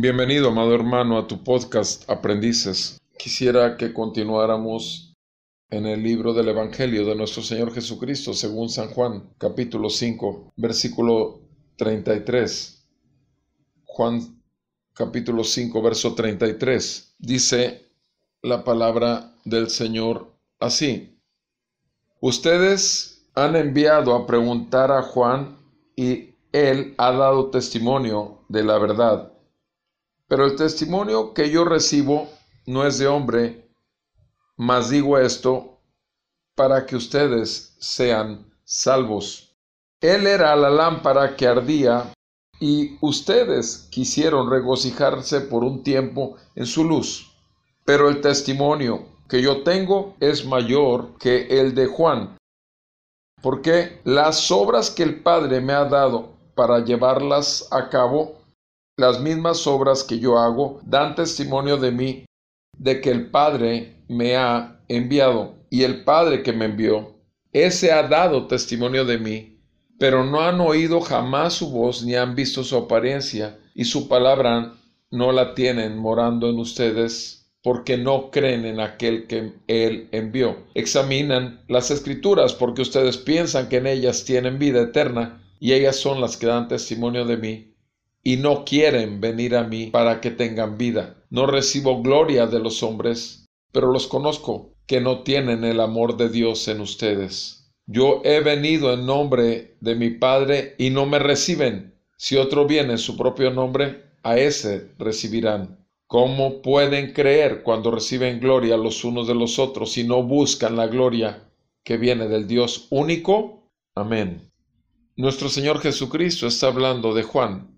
Bienvenido, amado hermano, a tu podcast Aprendices. Quisiera que continuáramos en el libro del Evangelio de nuestro Señor Jesucristo, según San Juan, capítulo 5, versículo 33. Juan, capítulo 5, verso 33. Dice la palabra del Señor así. Ustedes han enviado a preguntar a Juan y él ha dado testimonio de la verdad pero el testimonio que yo recibo no es de hombre, mas digo esto para que ustedes sean salvos. Él era la lámpara que ardía y ustedes quisieron regocijarse por un tiempo en su luz. Pero el testimonio que yo tengo es mayor que el de Juan, porque las obras que el Padre me ha dado para llevarlas a cabo las mismas obras que yo hago dan testimonio de mí, de que el Padre me ha enviado, y el Padre que me envió, ese ha dado testimonio de mí, pero no han oído jamás su voz ni han visto su apariencia, y su palabra no la tienen morando en ustedes, porque no creen en aquel que él envió. Examinan las escrituras porque ustedes piensan que en ellas tienen vida eterna, y ellas son las que dan testimonio de mí y no quieren venir a mí para que tengan vida. No recibo gloria de los hombres, pero los conozco, que no tienen el amor de Dios en ustedes. Yo he venido en nombre de mi Padre y no me reciben. Si otro viene en su propio nombre, a ese recibirán. ¿Cómo pueden creer cuando reciben gloria los unos de los otros y no buscan la gloria que viene del Dios único? Amén. Nuestro Señor Jesucristo está hablando de Juan,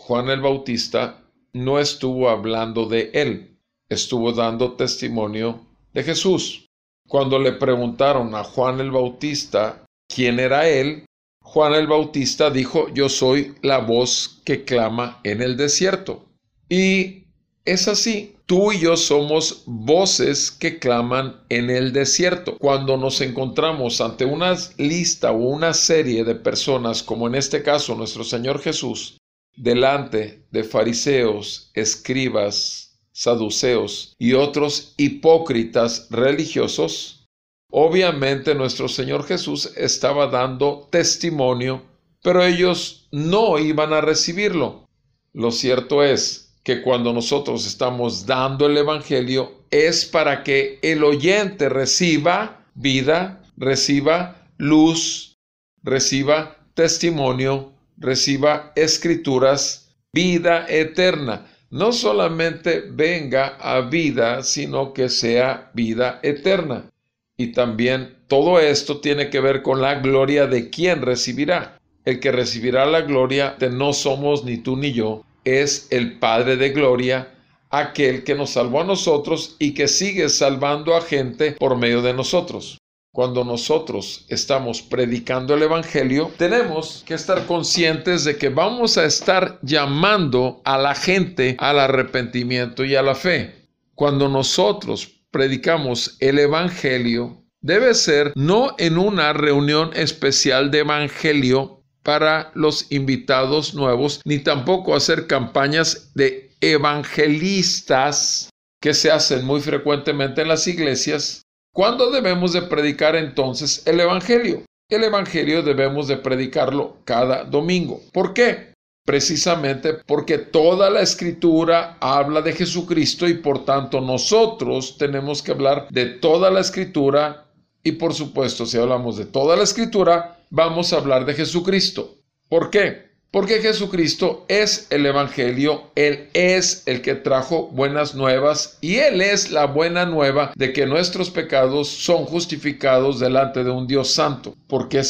Juan el Bautista no estuvo hablando de él, estuvo dando testimonio de Jesús. Cuando le preguntaron a Juan el Bautista quién era él, Juan el Bautista dijo, yo soy la voz que clama en el desierto. Y es así, tú y yo somos voces que claman en el desierto. Cuando nos encontramos ante una lista o una serie de personas, como en este caso nuestro Señor Jesús, delante de fariseos, escribas, saduceos y otros hipócritas religiosos, obviamente nuestro Señor Jesús estaba dando testimonio, pero ellos no iban a recibirlo. Lo cierto es que cuando nosotros estamos dando el Evangelio es para que el oyente reciba vida, reciba luz, reciba testimonio reciba escrituras, vida eterna. No solamente venga a vida, sino que sea vida eterna. Y también todo esto tiene que ver con la gloria de quien recibirá. El que recibirá la gloria de no somos ni tú ni yo, es el Padre de gloria, aquel que nos salvó a nosotros y que sigue salvando a gente por medio de nosotros. Cuando nosotros estamos predicando el Evangelio, tenemos que estar conscientes de que vamos a estar llamando a la gente al arrepentimiento y a la fe. Cuando nosotros predicamos el Evangelio, debe ser no en una reunión especial de Evangelio para los invitados nuevos, ni tampoco hacer campañas de evangelistas que se hacen muy frecuentemente en las iglesias, ¿Cuándo debemos de predicar entonces el Evangelio? El Evangelio debemos de predicarlo cada domingo. ¿Por qué? Precisamente porque toda la escritura habla de Jesucristo y por tanto nosotros tenemos que hablar de toda la escritura y por supuesto si hablamos de toda la escritura vamos a hablar de Jesucristo. ¿Por qué? Porque Jesucristo es el Evangelio, Él es el que trajo buenas nuevas y Él es la buena nueva de que nuestros pecados son justificados delante de un Dios santo. ¿Por qué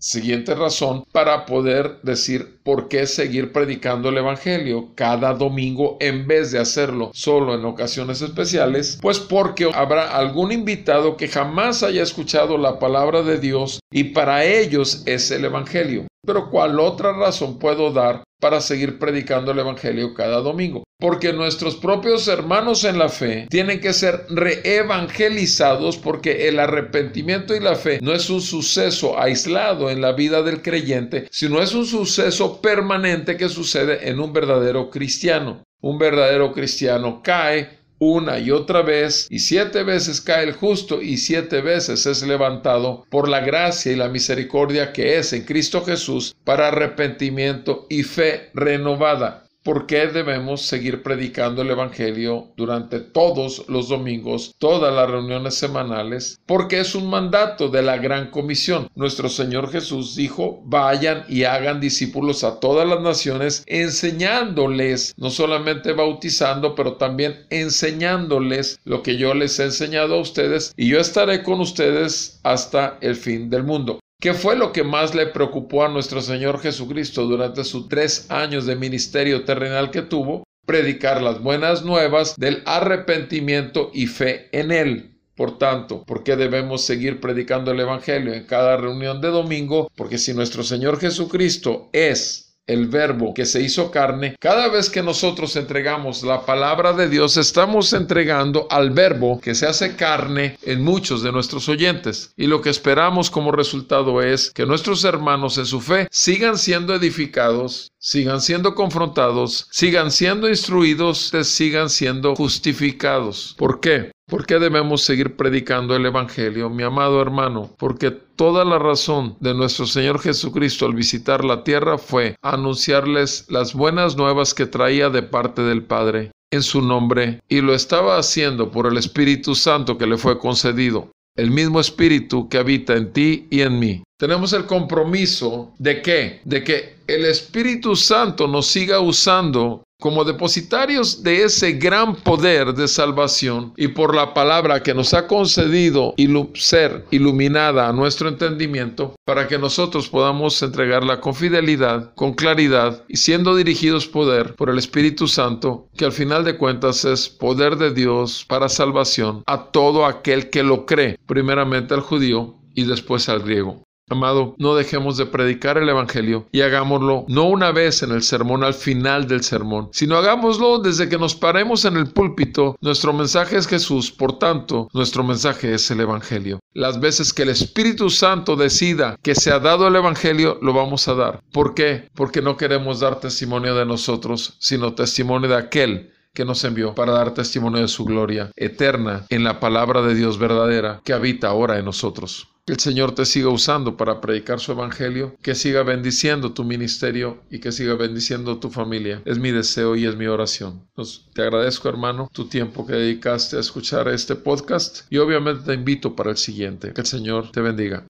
Siguiente razón para poder decir por qué seguir predicando el Evangelio cada domingo en vez de hacerlo solo en ocasiones especiales, pues porque habrá algún invitado que jamás haya escuchado la palabra de Dios y para ellos es el Evangelio. Pero ¿cuál otra razón puedo dar para seguir predicando el Evangelio cada domingo? Porque nuestros propios hermanos en la fe tienen que ser reevangelizados porque el arrepentimiento y la fe no es un suceso aislado en la vida del creyente, sino es un suceso permanente que sucede en un verdadero cristiano. Un verdadero cristiano cae, una y otra vez, y siete veces cae el justo y siete veces es levantado por la gracia y la misericordia que es en Cristo Jesús para arrepentimiento y fe renovada. ¿Por qué debemos seguir predicando el Evangelio durante todos los domingos, todas las reuniones semanales? Porque es un mandato de la gran comisión. Nuestro Señor Jesús dijo, vayan y hagan discípulos a todas las naciones, enseñándoles, no solamente bautizando, pero también enseñándoles lo que yo les he enseñado a ustedes, y yo estaré con ustedes hasta el fin del mundo. ¿Qué fue lo que más le preocupó a nuestro Señor Jesucristo durante sus tres años de ministerio terrenal que tuvo? Predicar las buenas nuevas del arrepentimiento y fe en Él. Por tanto, ¿por qué debemos seguir predicando el Evangelio en cada reunión de domingo? Porque si nuestro Señor Jesucristo es el verbo que se hizo carne, cada vez que nosotros entregamos la palabra de Dios, estamos entregando al verbo que se hace carne en muchos de nuestros oyentes. Y lo que esperamos como resultado es que nuestros hermanos en su fe sigan siendo edificados, sigan siendo confrontados, sigan siendo instruidos, sigan siendo justificados. ¿Por qué? ¿Por qué debemos seguir predicando el Evangelio, mi amado hermano? Porque toda la razón de nuestro Señor Jesucristo al visitar la tierra fue anunciarles las buenas nuevas que traía de parte del Padre en su nombre y lo estaba haciendo por el Espíritu Santo que le fue concedido, el mismo Espíritu que habita en ti y en mí. Tenemos el compromiso de que, de que el Espíritu Santo nos siga usando como depositarios de ese gran poder de salvación y por la palabra que nos ha concedido ser iluminada a nuestro entendimiento para que nosotros podamos entregarla con fidelidad, con claridad y siendo dirigidos poder por el Espíritu Santo, que al final de cuentas es poder de Dios para salvación a todo aquel que lo cree, primeramente al judío y después al griego. Amado, no dejemos de predicar el Evangelio y hagámoslo no una vez en el sermón al final del sermón, sino hagámoslo desde que nos paremos en el púlpito. Nuestro mensaje es Jesús, por tanto, nuestro mensaje es el Evangelio. Las veces que el Espíritu Santo decida que se ha dado el Evangelio, lo vamos a dar. ¿Por qué? Porque no queremos dar testimonio de nosotros, sino testimonio de aquel que nos envió para dar testimonio de su gloria eterna en la palabra de Dios verdadera que habita ahora en nosotros. Que el Señor te siga usando para predicar su evangelio, que siga bendiciendo tu ministerio y que siga bendiciendo tu familia. Es mi deseo y es mi oración. te agradezco, hermano, tu tiempo que dedicaste a escuchar este podcast y obviamente te invito para el siguiente. Que el Señor te bendiga.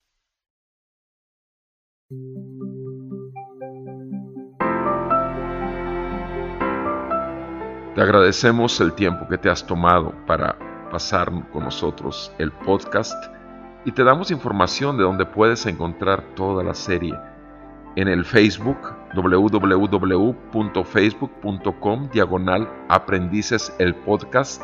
Te agradecemos el tiempo que te has tomado para pasar con nosotros el podcast y te damos información de donde puedes encontrar toda la serie. En el Facebook www.facebook.com diagonal aprendices el podcast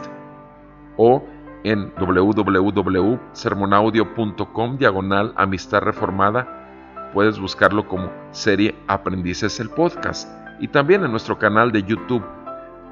o en www.sermonaudio.com diagonal amistad reformada puedes buscarlo como serie Aprendices el podcast y también en nuestro canal de YouTube